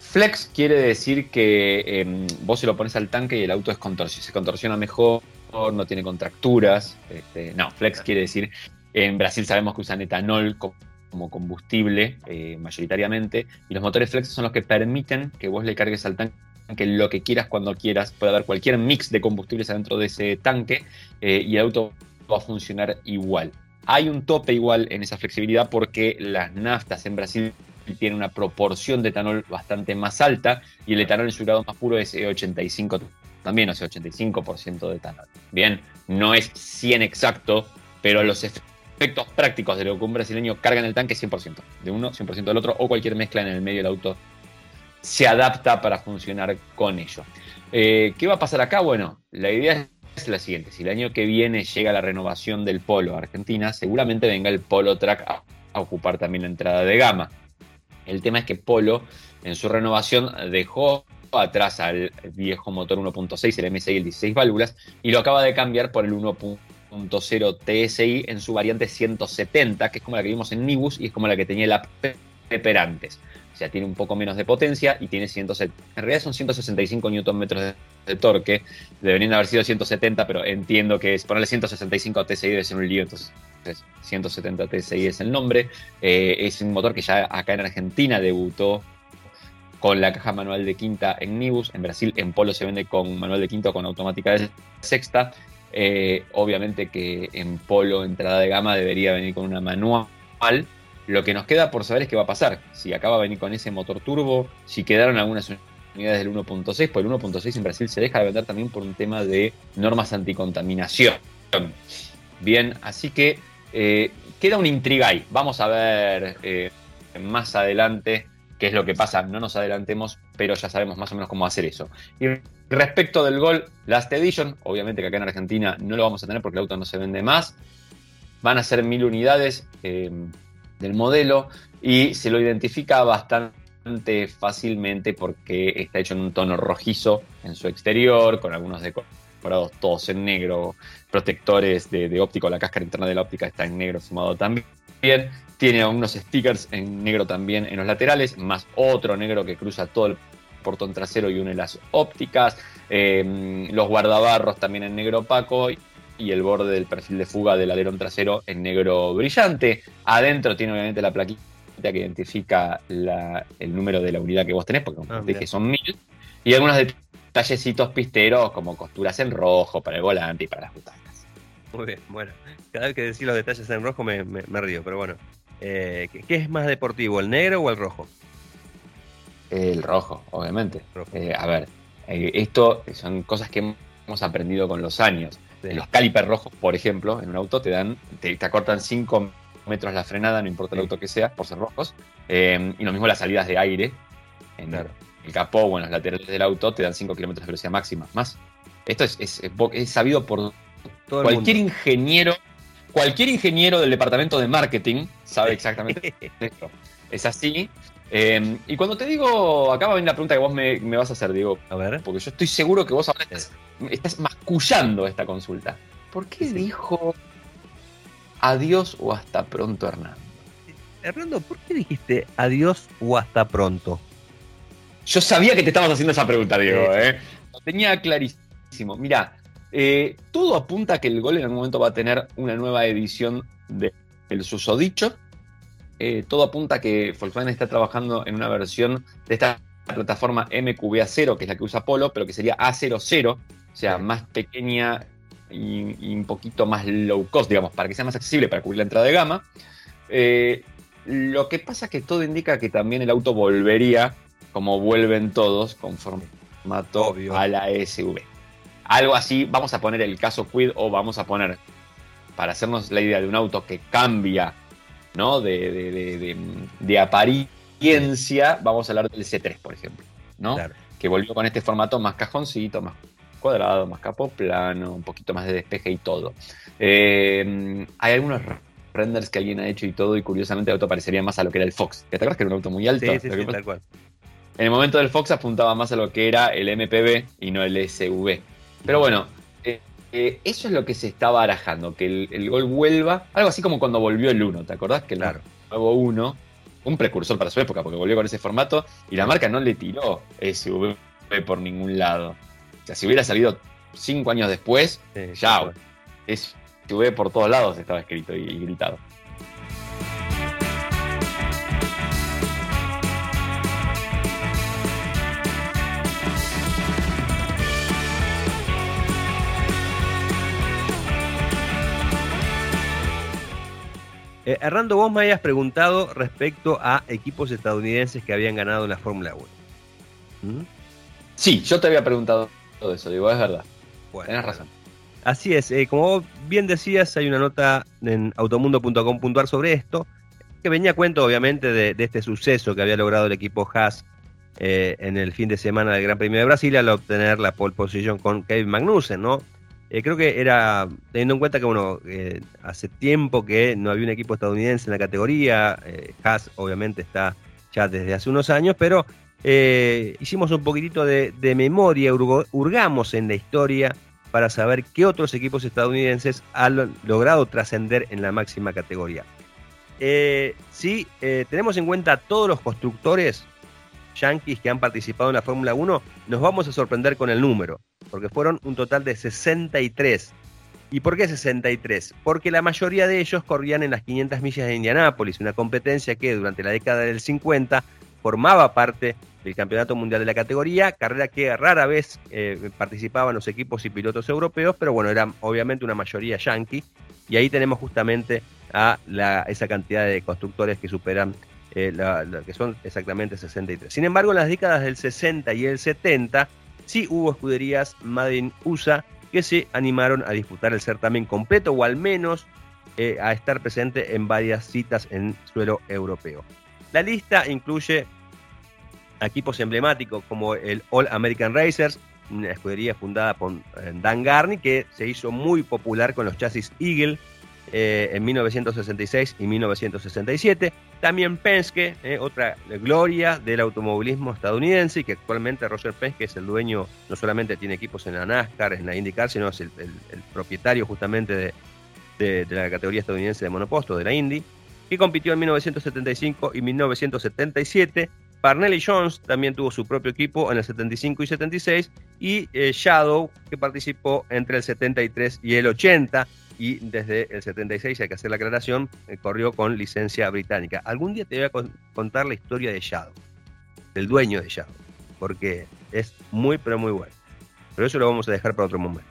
Speaker 2: Flex quiere decir que em, vos se lo pones al tanque y el auto es se contorsiona mejor, no tiene contracturas. Este, no, flex quiere decir, en Brasil sabemos que usan etanol como combustible eh, mayoritariamente, y los motores flex son los que permiten que vos le cargues al tanque lo que quieras cuando quieras, puede haber cualquier mix de combustibles adentro de ese tanque eh, y el auto va a funcionar igual. Hay un tope igual en esa flexibilidad porque las naftas en Brasil tienen una proporción de etanol bastante más alta y el etanol en su grado más puro es 85 también, o sea, 85% de etanol. Bien, no es 100 exacto, pero los efectos prácticos de lo que un brasileño carga en el tanque 100%, de uno, 100% del otro, o cualquier mezcla en el medio del auto se adapta para funcionar con ello. Eh, ¿Qué va a pasar acá? Bueno, la idea es la siguiente, si el año que viene llega la renovación del Polo a Argentina, seguramente venga el Polo Track a, ocupar también la entrada de gama. El tema es que Polo en su renovación dejó atrás al viejo motor 1.6, el MSI, el 16 válvulas, y lo acaba de cambiar por el 1.0 TSI en su variante 170, que es como la que vimos en Nibus y es como la que tenía la Pepper antes. O sea, tiene un poco menos de potencia y tiene 170. En realidad son 165 Nm de, de, torque. Deberían haber sido 170, pero entiendo que es ponerle 165 TSI debe ser un lío. Entonces, 170 TSI es el nombre. Eh, es un motor que ya acá en Argentina debutó con la caja manual de quinta en Nibus. En Brasil, en Polo se vende con manual de quinta con automática de sexta. Eh, obviamente que en Polo, entrada de gama, debería venir con una manual lo que nos queda por saber es qué va a pasar. Si acaba de venir con ese motor turbo, si quedaron algunas unidades del 1.6, pues el 1.6 en Brasil se deja de vender también por un tema de normas anticontaminación. Bien, así que eh, queda un intriga ahí. Vamos a ver eh, más adelante qué es lo que pasa. No nos adelantemos, pero ya sabemos más o menos cómo hacer eso. Y respecto del Gol Last Edition, obviamente que acá en Argentina no lo vamos a tener porque el auto no se vende más. Van a ser mil unidades. Eh, del modelo y se lo identifica bastante fácilmente porque está hecho en un tono rojizo en su exterior, con algunos decorados todos en negro, protectores de, óptico, la cáscara interna de la óptica está en negro sumado también. Tiene algunos stickers en negro también en los laterales, más otro negro que cruza todo el portón trasero y une las ópticas. Eh, los guardabarros también en negro opaco y el borde del perfil de fuga del alerón trasero en negro brillante. Adentro tiene obviamente la plaquita que identifica el número de la unidad que vos tenés, porque ah, que son mil. Y algunos detallecitos pisteros como costuras en rojo para el volante y para las butacas.
Speaker 1: Muy bien, bueno. Cada vez que decís los detalles en rojo me, río, pero bueno. Eh, ¿qué, es más deportivo, el negro o el rojo?
Speaker 2: El rojo, obviamente. Eh, a ver, eh, esto son cosas que hemos aprendido con los años. Los calipers rojos, por ejemplo, en un auto te dan, te, acortan 5 metros la frenada, no importa el auto que sea, por ser rojos. Eh, y lo mismo las salidas de aire. En el capó o en los laterales del auto te dan 5 kilómetros de velocidad máxima. Más. Esto es, es, sabido por Todo cualquier ingeniero. Cualquier ingeniero del departamento de marketing sabe exactamente esto. Es así. Eh, y cuando te digo, acá va a venir la pregunta que vos me, vas a hacer, digo. A ver. Porque yo estoy seguro que vos ahora estás mascullando esta consulta. ¿Por qué dijo adiós o hasta pronto, Hernando?
Speaker 1: Hernando, ¿por qué dijiste adiós o hasta pronto?
Speaker 2: Yo sabía que te estabas haciendo esa pregunta, Diego. ¿eh? Lo tenía clarísimo. Mira, eh, todo apunta a que el gol en algún momento va a tener una nueva edición de El Susodicho. Eh, todo apunta a que Volkswagen está trabajando en una versión de esta plataforma MQB0, que es la que usa Polo, pero que sería A00, o sea, más pequeña y, un poquito más low cost, digamos, para que sea más accesible para cubrir la entrada de gama. Eh, lo que pasa es que todo indica que también el auto volvería, como vuelven todos, con formato a la SUV. Algo así, vamos a poner el caso Quid o vamos a poner, para hacernos la idea de un auto que cambia ¿no? de, de, apariencia, vamos a hablar del C3, por ejemplo, ¿no? que volvió con este formato más cajoncito, más cuadrado, más capo plano, un poquito más de despeje y todo. Eh, hay algunos renders que alguien ha hecho y todo, y curiosamente el auto parecería más a lo que era el Fox. ¿Te acuerdas que era un auto muy alto?
Speaker 1: Sí, sí, sí tal cual.
Speaker 2: En el momento del Fox apuntaba más a lo que era el MPB y no el SV. Pero bueno, eh, eh, eso es lo que se está barajando, que el, gol vuelva, algo así como cuando volvió el 1, ¿te acordás? Que el
Speaker 1: Claro.
Speaker 2: nuevo 1, un precursor para su época, porque volvió con ese formato y la marca no le tiró SV por ningún lado. O sea, si hubiera salido cinco años después,
Speaker 1: Sí,
Speaker 2: ya,
Speaker 1: tal cual.
Speaker 2: SV por todos lados estaba escrito y, y gritado.
Speaker 1: Eh, Hernando, vos me habías preguntado respecto a equipos estadounidenses que habían ganado en la Fórmula 1. ¿Mm?
Speaker 2: Sí, yo te había preguntado todo eso, digo, es verdad.
Speaker 1: Bueno,
Speaker 2: Tenés razón.
Speaker 1: Así es, eh, como bien decías, hay una nota en automundo.com.ar sobre esto, que venía a cuento obviamente de, de este suceso que había logrado el equipo Haas eh, en el fin de semana del Gran Premio de Brasil al obtener la pole position con Kevin Magnussen, ¿no? Eh, creo que era, teniendo en cuenta que bueno, eh, hace tiempo que no había un equipo estadounidense en la categoría, Haas obviamente está ya desde hace unos años, pero eh, hicimos un poquitito de, memoria, hurgamos en la historia para saber qué otros equipos estadounidenses han logrado trascender en la máxima categoría. Eh, si eh, tenemos en cuenta todos los constructores yankees que han participado en la Fórmula 1, nos vamos a sorprender con el número, porque fueron un total de 63. ¿Y por qué 63? Porque la mayoría de ellos corrían en las 500 millas de Indianápolis, una competencia que durante la década del 50 formaba parte del Campeonato Mundial de la categoría, carrera que rara vez eh, participaban los equipos y pilotos europeos, pero bueno, eran obviamente una mayoría yankee, y ahí tenemos justamente a la- esa cantidad de constructores que superan, eh, que son exactamente 63. Sin embargo, en las décadas del 60 y el 70, sí hubo escuderías Made in USA que se animaron a disputar el certamen completo, o al menos eh, a estar presente en varias citas en suelo europeo. La lista incluye equipos emblemáticos como el All American Racers, una escudería fundada por eh, Dan Garney que se hizo muy popular con los chasis Eagle eh, en 1966 y 1967. También Penske, eh, otra gloria del automovilismo estadounidense y que actualmente Roger Penske es el dueño, no solamente tiene equipos en la NASCAR, en la IndyCar, sino es el, propietario justamente de- de la categoría estadounidense de monoposto, de la Indy, que compitió en 1975 y 1977. Parnelli Jones también tuvo su propio equipo en el 75 y 76 y eh, Shadow que participó entre el 73 y el 80 y desde el 76, hay que hacer la aclaración, eh, corrió con licencia británica. Algún día te voy a con- contar la historia de Shadow, del dueño de Shadow, porque es muy pero muy bueno. Pero eso lo vamos a dejar para otro momento.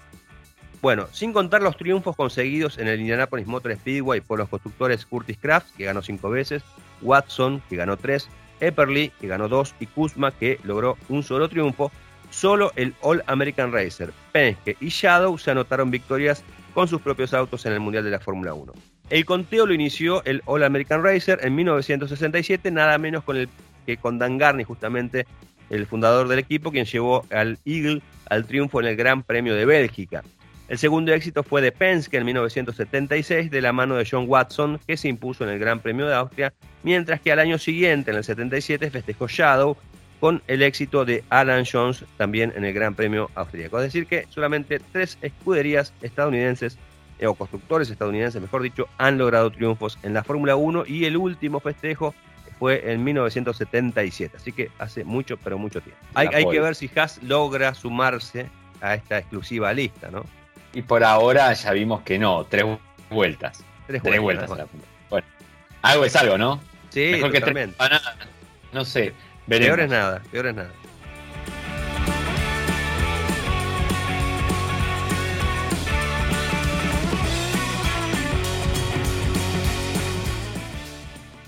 Speaker 1: Bueno, sin contar los triunfos conseguidos en el Indianapolis Motor Speedway por los constructores Curtis Kraft, que ganó cinco veces, Watson, que ganó tres, Epperly, que ganó dos, y Kuzma, que logró un solo triunfo, solo el All American Racer, Penske y Shadow se anotaron victorias con sus propios autos en el Mundial de la Fórmula 1. El conteo lo inició el All American Racer en 1967, nada menos con el, que con Dan Garney, justamente el fundador del equipo, quien llevó al Eagle al triunfo en el Gran Premio de Bélgica. El segundo éxito fue de Penske en 1976 de la mano de John Watson, que se impuso en el Gran Premio de Austria, mientras que al año siguiente, en el 77, festejó Shadow con el éxito de Alan Jones también en el Gran Premio austríaco. Es decir, que solamente tres escuderías estadounidenses, eh, o constructores estadounidenses, mejor dicho, han logrado triunfos en la Fórmula 1 y el último festejo fue en 1977. Así que hace mucho, pero mucho tiempo. Hay, hay que ver si Haas logra sumarse a esta exclusiva lista, ¿no?
Speaker 2: Y por ahora ya vimos que no, tres vueltas.
Speaker 1: Tres,
Speaker 2: Tres
Speaker 1: vueltas,
Speaker 2: vueltas a la punta. Bueno, algo es algo, ¿no?
Speaker 1: Sí,
Speaker 2: Mejor que tres
Speaker 1: totalmente.
Speaker 2: empanadas. No sé, veremos.
Speaker 1: Peor es nada, peor es nada.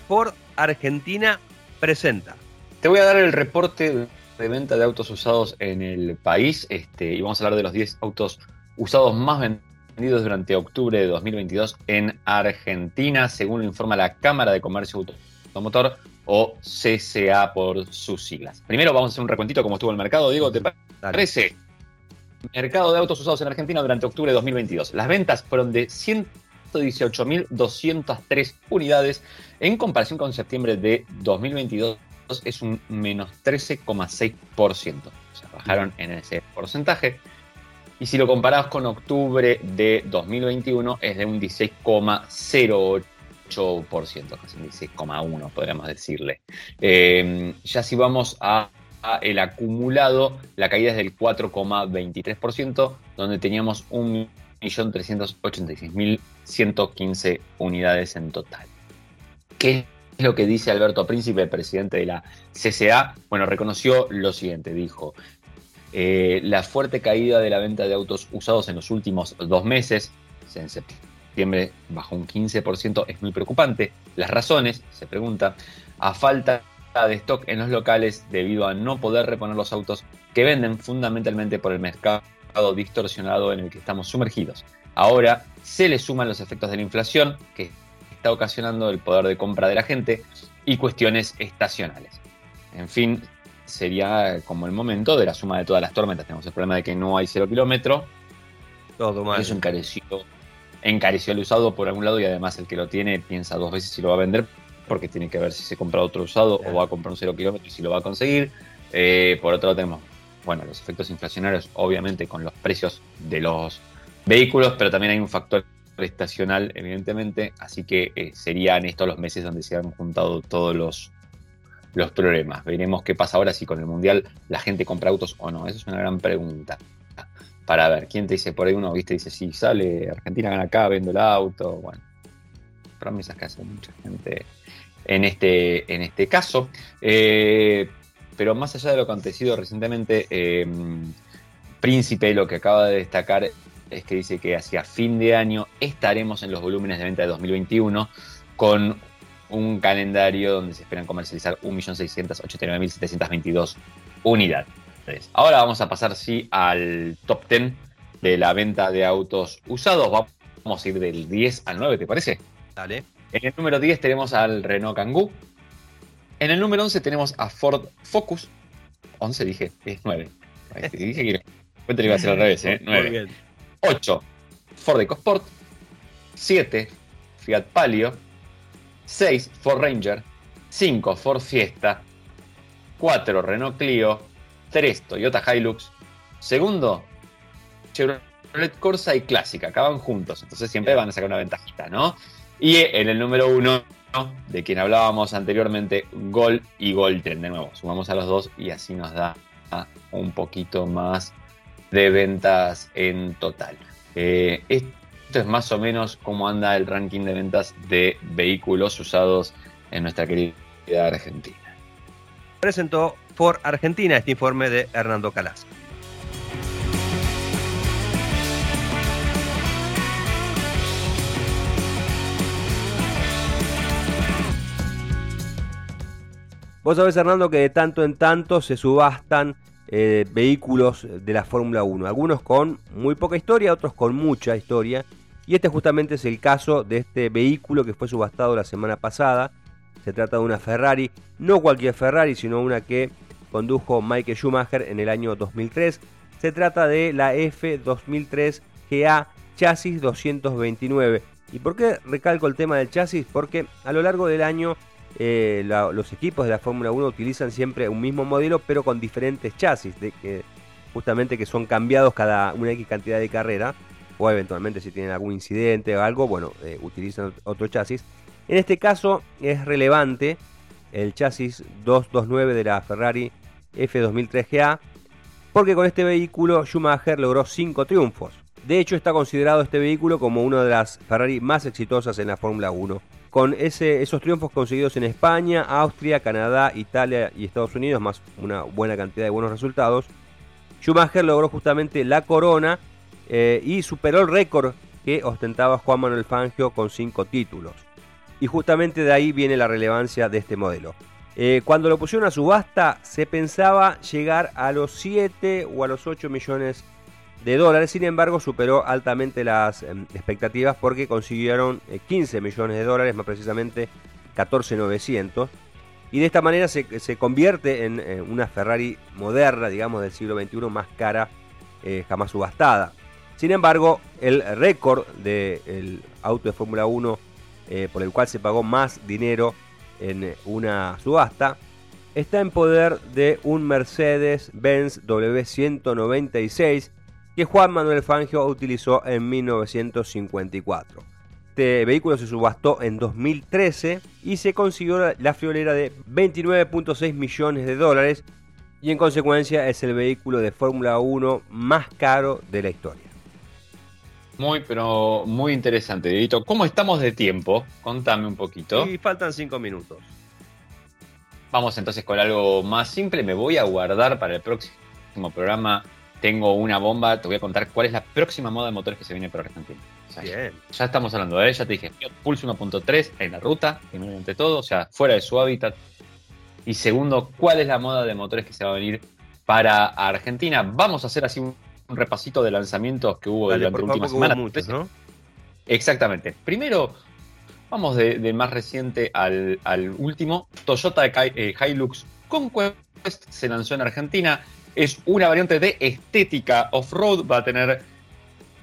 Speaker 1: Ford Argentina presenta.
Speaker 2: Te voy a dar el reporte de venta de autos usados en el país este, y vamos a hablar de los 10 autos usados más vendidos durante octubre de 2022 en Argentina, según lo informa la Cámara de Comercio Automotor o CCA por sus siglas. Primero vamos a hacer un recuentito como estuvo el mercado. Diego, ¿te parece? Mercado de autos usados en Argentina durante octubre de 2022. Las ventas fueron de 118.203 unidades en comparación con septiembre de 2022 es un menos 13,6%. O sea, bajaron en ese porcentaje. Y si lo comparamos con octubre de 2021, es de un 16,08%, casi un 16,1% podríamos decirle. Eh, ya si vamos a, el acumulado, la caída es del 4,23%, donde teníamos 1.386.115 unidades en total. ¿Qué es lo que dice Alberto Príncipe, presidente de la CCA? Bueno, reconoció lo siguiente, dijo, eh, la fuerte caída de la venta de autos usados en los últimos dos meses, en septiembre bajó un 15%, es muy preocupante. Las razones, se pregunta, a falta de stock en los locales debido a no poder reponer los autos que venden fundamentalmente por el mercado distorsionado en el que estamos sumergidos. Ahora se le suman los efectos de la inflación que está ocasionando el poder de compra de la gente y cuestiones estacionales. En fin, sería como el momento de la suma de todas las tormentas. Tenemos el problema de que no hay cero kilómetro. Todo mal. Eso encareció, encareció el usado por algún lado y además el que lo tiene piensa dos veces si lo va a vender porque tiene que ver si se compra otro usado o va a comprar un cero kilómetro y si lo va a conseguir. Eh, por otro lado tenemos, bueno, los efectos inflacionarios obviamente con los precios de los vehículos, pero también hay un factor estacional evidentemente, así que eh, serían estos los meses donde se han juntado todos los los problemas. Veremos qué pasa ahora si con el Mundial la gente compra autos o no. Esa es una gran pregunta. Para ver, ¿quién te dice por ahí uno, viste, dice, si sale Argentina gana acá, vendo el auto? Bueno, promesas que hace mucha gente en este, en este caso. Eh, pero más allá de lo acontecido recientemente, eh, Príncipe lo que acaba de destacar es que dice que hacia fin de año estaremos en los volúmenes de venta de 2021 con un calendario donde se esperan comercializar 1.689.722 unidades. Ahora vamos a pasar sí al top 10 de la venta de autos usados. Vamos a ir del 10 al 9, ¿te parece?
Speaker 1: Dale.
Speaker 2: En el número 10 tenemos al Renault Kangoo. En el número 11 tenemos a Ford Focus. 11 dije, es 9. Dije que iba a ser al revés, ¿eh? 9. 8, Ford EcoSport. 7, Fiat Palio. 6 Ford Ranger, 5 Ford Fiesta, 4 Renault Clio, 3 Toyota Hilux, segundo Chevrolet Corsa y Clásica, acaban juntos, entonces siempre van a sacar una ventajita, ¿no? Y en el número 1, de quien hablábamos anteriormente, Gol y Golden, de nuevo, sumamos a los dos y así nos da un poquito más de ventas en total. Eh, esto es más o menos cómo anda el ranking de ventas de vehículos usados en nuestra querida Argentina.
Speaker 1: Presentó por Argentina este informe de Hernando Calas. Vos sabés, Hernando, que de tanto en tanto se subastan eh, vehículos de la Fórmula 1. Algunos con muy poca historia, otros con mucha historia. Y este justamente es el caso de este vehículo que fue subastado la semana pasada. Se trata de una Ferrari, no cualquier Ferrari, sino una que condujo Michael Schumacher en el año 2003. Se trata de la F2003 GA Chasis 229. ¿Y por qué recalco el tema del chasis? Porque a lo largo del año eh, los equipos de la Fórmula 1 utilizan siempre un mismo modelo, pero con diferentes chasis, de que, justamente que son cambiados cada una X cantidad de carrera, o eventualmente si tienen algún incidente o algo, bueno, eh, utilizan otro chasis. En este caso es relevante el chasis 229 de la Ferrari F2003 GA, porque con este vehículo Schumacher logró 5 triunfos. De hecho, está considerado este vehículo como una de las Ferrari más exitosas en la Fórmula 1 con esos triunfos conseguidos en España, Austria, Canadá, Italia y Estados Unidos, más una buena cantidad de buenos resultados, Schumacher logró justamente la corona eh, y superó el récord que ostentaba Juan Manuel Fangio con cinco títulos. Y justamente de ahí viene la relevancia de este modelo. Eh, cuando lo pusieron a subasta se pensaba llegar a los 7 o a los 8 millones de dólares. Sin embargo, superó altamente las em, expectativas porque consiguieron 15 eh, millones de dólares, más precisamente 14.900. Y de esta manera se, convierte en una Ferrari moderna, digamos, del siglo XXI más cara eh, jamás subastada. Sin embargo, el récord del auto de Fórmula 1 eh, por el cual se pagó más dinero en una subasta está en poder de un Mercedes-Benz W196 que Juan Manuel Fangio utilizó en 1954. Este vehículo se subastó en 2013 y se consiguió la friolera de 29.6 millones de dólares y en consecuencia es el vehículo de Fórmula 1 más caro de la historia.
Speaker 2: Muy, pero muy interesante, Dieguito. ¿Cómo estamos de tiempo? Contame un poquito.
Speaker 1: Y faltan cinco minutos.
Speaker 2: Vamos entonces con algo más simple. Me voy a guardar para el próximo programa. Tengo una bomba. Te voy a contar cuál es la próxima moda de motores que se viene por Argentina. Bien. Ya estamos hablando de ella. Te dije, Pulse 1.3 en la ruta, ante todo, o sea, fuera de su hábitat. Y segundo, ¿cuál es la moda de motores que se va a venir para Argentina? Vamos a hacer así un un repasito de lanzamientos que hubo durante la última semana. ¿no? Exactamente. Primero, vamos de, más reciente al, último. Toyota eh, Hilux Conquest se lanzó en Argentina. Es una variante de estética off-road. Va a tener.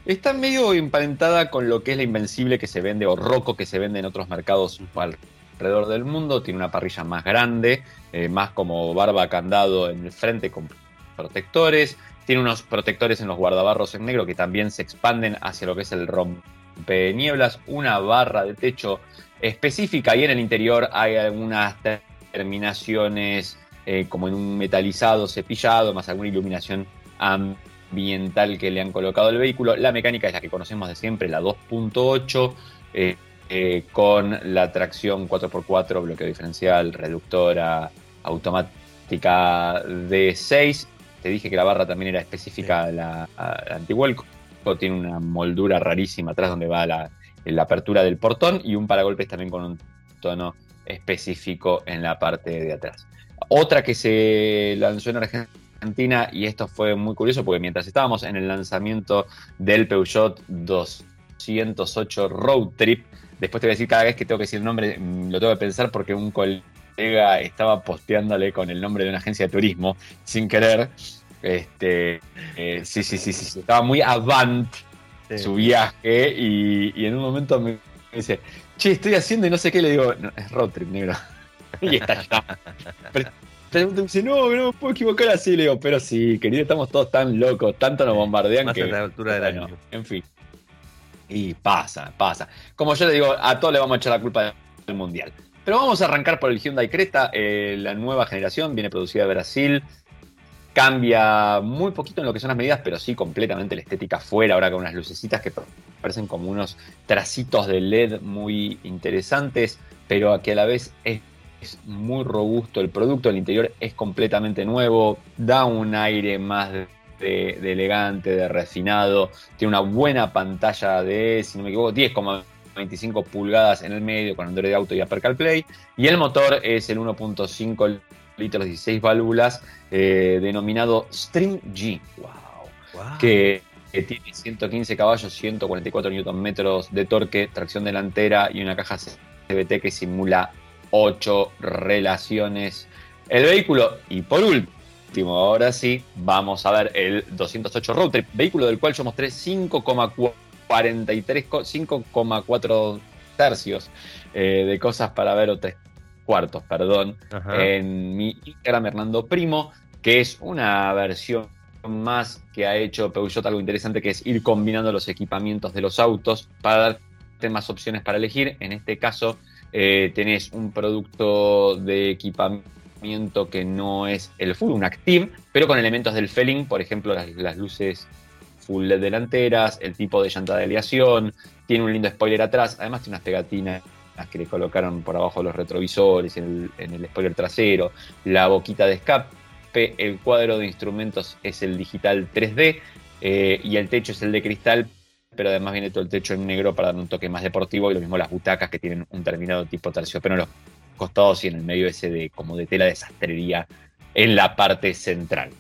Speaker 2: Está medio emparentada con lo que es la Invencible que se vende o Rocco que se vende en otros mercados alrededor del mundo. Tiene una parrilla más grande, eh, más como barba candado en el frente con protectores. Tiene unos protectores en los guardabarros en negro que también se expanden hacia lo que es el nieblas, una barra de techo específica y en el interior hay algunas terminaciones eh, como en un metalizado cepillado, más alguna iluminación ambiental que le han colocado al vehículo. La mecánica es la que conocemos de siempre, la 2.8, eh, eh, con la tracción 4x4, bloqueo diferencial, reductora automática de 6 te dije que la barra también era específica de la, Antihuelco. Tiene una moldura rarísima atrás donde va la, apertura del portón y un paragolpes también con un tono específico en la parte de atrás. Otra que se lanzó en Argentina, y esto fue muy curioso porque mientras estábamos en el lanzamiento del Peugeot 208 Road Trip, después te voy a decir cada vez que tengo que decir el nombre, mm, lo tengo que pensar porque un colega estaba posteándole con el nombre de una agencia de turismo sin querer. Este, eh, sí, sí, sí, sí, estaba muy avant su viaje y, en un momento me dice, che, estoy haciendo y no sé qué, le digo, es road trip, negro. y está ya. Pero, dice, no, no me puedo equivocar así, le digo, pero sí, querido, estamos todos tan locos, tanto nos bombardean que...
Speaker 1: A la altura del año.
Speaker 2: En fin. Y pasa, pasa. Como yo le digo, a todos le vamos a echar la culpa del mundial. Pero vamos a arrancar por el Hyundai Creta, eh, la nueva generación, viene producida de Brasil, cambia muy poquito en lo que son las medidas, pero sí completamente la estética fuera, ahora con unas lucecitas que parecen como unos tracitos de LED muy interesantes, pero que a la vez es, muy robusto el producto, el interior es completamente nuevo, da un aire más de, de elegante, de refinado, tiene una buena pantalla de, si no me equivoco, 10, 25 pulgadas en el medio con Android Auto y Apple CarPlay. Y el motor es el 1.5 litros 16 válvulas eh, denominado Stream G. Wow. Que, tiene 115 caballos, 144 Nm de torque, tracción delantera y una caja CBT que simula 8 relaciones. El vehículo, y por último, ahora sí, vamos a ver el 208 Road Trip, vehículo del cual yo mostré 5,4 43, 5,4 tercios eh, de cosas para ver o tres cuartos, perdón, en mi Instagram Hernando Primo, que es una versión más que ha hecho Peugeot algo interesante que es ir combinando los equipamientos de los autos para darte más opciones para elegir. En este caso eh, tenés un producto de equipamiento que no es el full, un Active, pero con elementos del Felling, por ejemplo las luces full LED delanteras, el tipo de llanta de aleación, tiene un lindo spoiler atrás, además tiene unas pegatinas que le colocaron por abajo los retrovisores, en el, spoiler trasero, la boquita de escape, el cuadro de instrumentos es el digital 3D eh, y el techo es el de cristal, pero además viene todo el techo en negro para dar un toque más deportivo y lo mismo las butacas que tienen un terminado tipo terciopelo en los costados y en el medio ese de como de tela de sastrería en la parte central.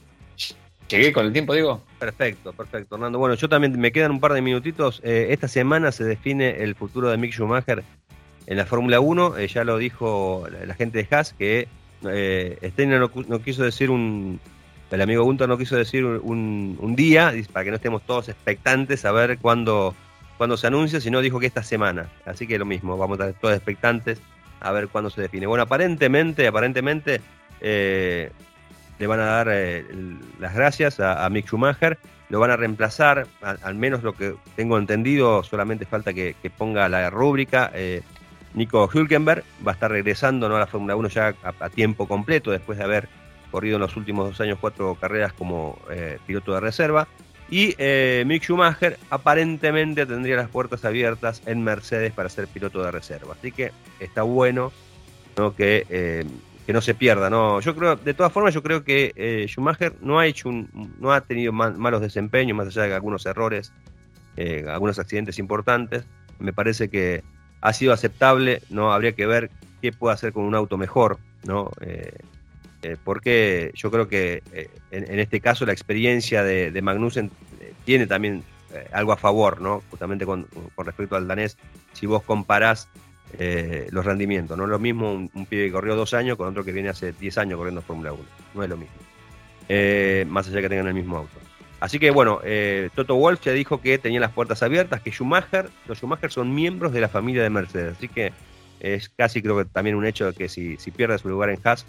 Speaker 2: ¿Llegué con el tiempo, digo?
Speaker 1: Perfecto, perfecto, Hernando. Bueno, yo también me quedan un par de minutitos. Eh, esta semana se define el futuro de Mick Schumacher en la Fórmula 1. Eh, ya lo dijo la, gente de Haas, que eh, Steiner no, quiso decir un. El amigo Gunter no quiso decir un, día, para que no estemos todos expectantes a ver cuándo, se anuncia, sino dijo que esta semana. Así que lo mismo, vamos a estar todos expectantes a ver cuándo se define. Bueno, aparentemente, aparentemente le van a dar las gracias a, Mick Schumacher, lo van a reemplazar, al menos lo que tengo entendido, solamente falta que, ponga la rúbrica. Nico Hülkenberg va a estar regresando ¿no? a la Fórmula 1 ya a, tiempo completo, después de haber corrido en los últimos dos años cuatro carreras como piloto de reserva. Y eh, Mick Schumacher aparentemente tendría las puertas abiertas en Mercedes para ser piloto de reserva. Así que está bueno Que, eh, que, no se pierda. ¿no? Yo creo, de todas formas, yo creo que eh, Schumacher no ha hecho un, no ha tenido malos desempeños, más allá de algunos errores, algunos accidentes importantes. Me parece que ha sido aceptable, ¿no? Habría que ver qué puede hacer con un auto mejor, ¿no? Eh, porque yo creo que eh, en, este caso la experiencia de, Magnussen eh, tiene también algo a favor, ¿no? Justamente con, respecto al danés, si vos comparás los rendimientos, no es lo mismo un, pibe que corrió dos años con otro que viene hace 10 años corriendo Fórmula 1, no es lo mismo, más allá que tengan el mismo auto. Así que bueno, Toto Wolf ya dijo que tenía las puertas abiertas, que Schumacher, los Schumacher son miembros de la familia de Mercedes, así que es casi creo que también un hecho de que si, si pierde su lugar en Haas,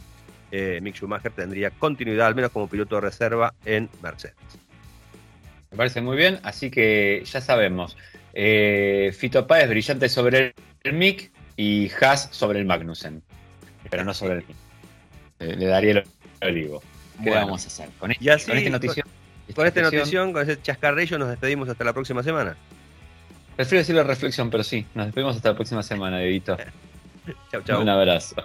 Speaker 1: eh, Mick Schumacher tendría continuidad, al menos como piloto de reserva en Mercedes.
Speaker 2: Me parece muy bien, así que ya sabemos. Eh, Fito Páez brillante sobre el Mick y Haas sobre el Magnussen, pero no sobre el Mick. Eh, le daría el olivo.
Speaker 1: ¿Qué vamos a hacer? Con, este, con esta notición. Con, esta notición, con ese chascarrillo, nos despedimos hasta la próxima semana.
Speaker 2: Prefiero decir la reflexión, pero sí, nos despedimos hasta la próxima semana, Edito.
Speaker 1: chau, chau.
Speaker 2: Un abrazo.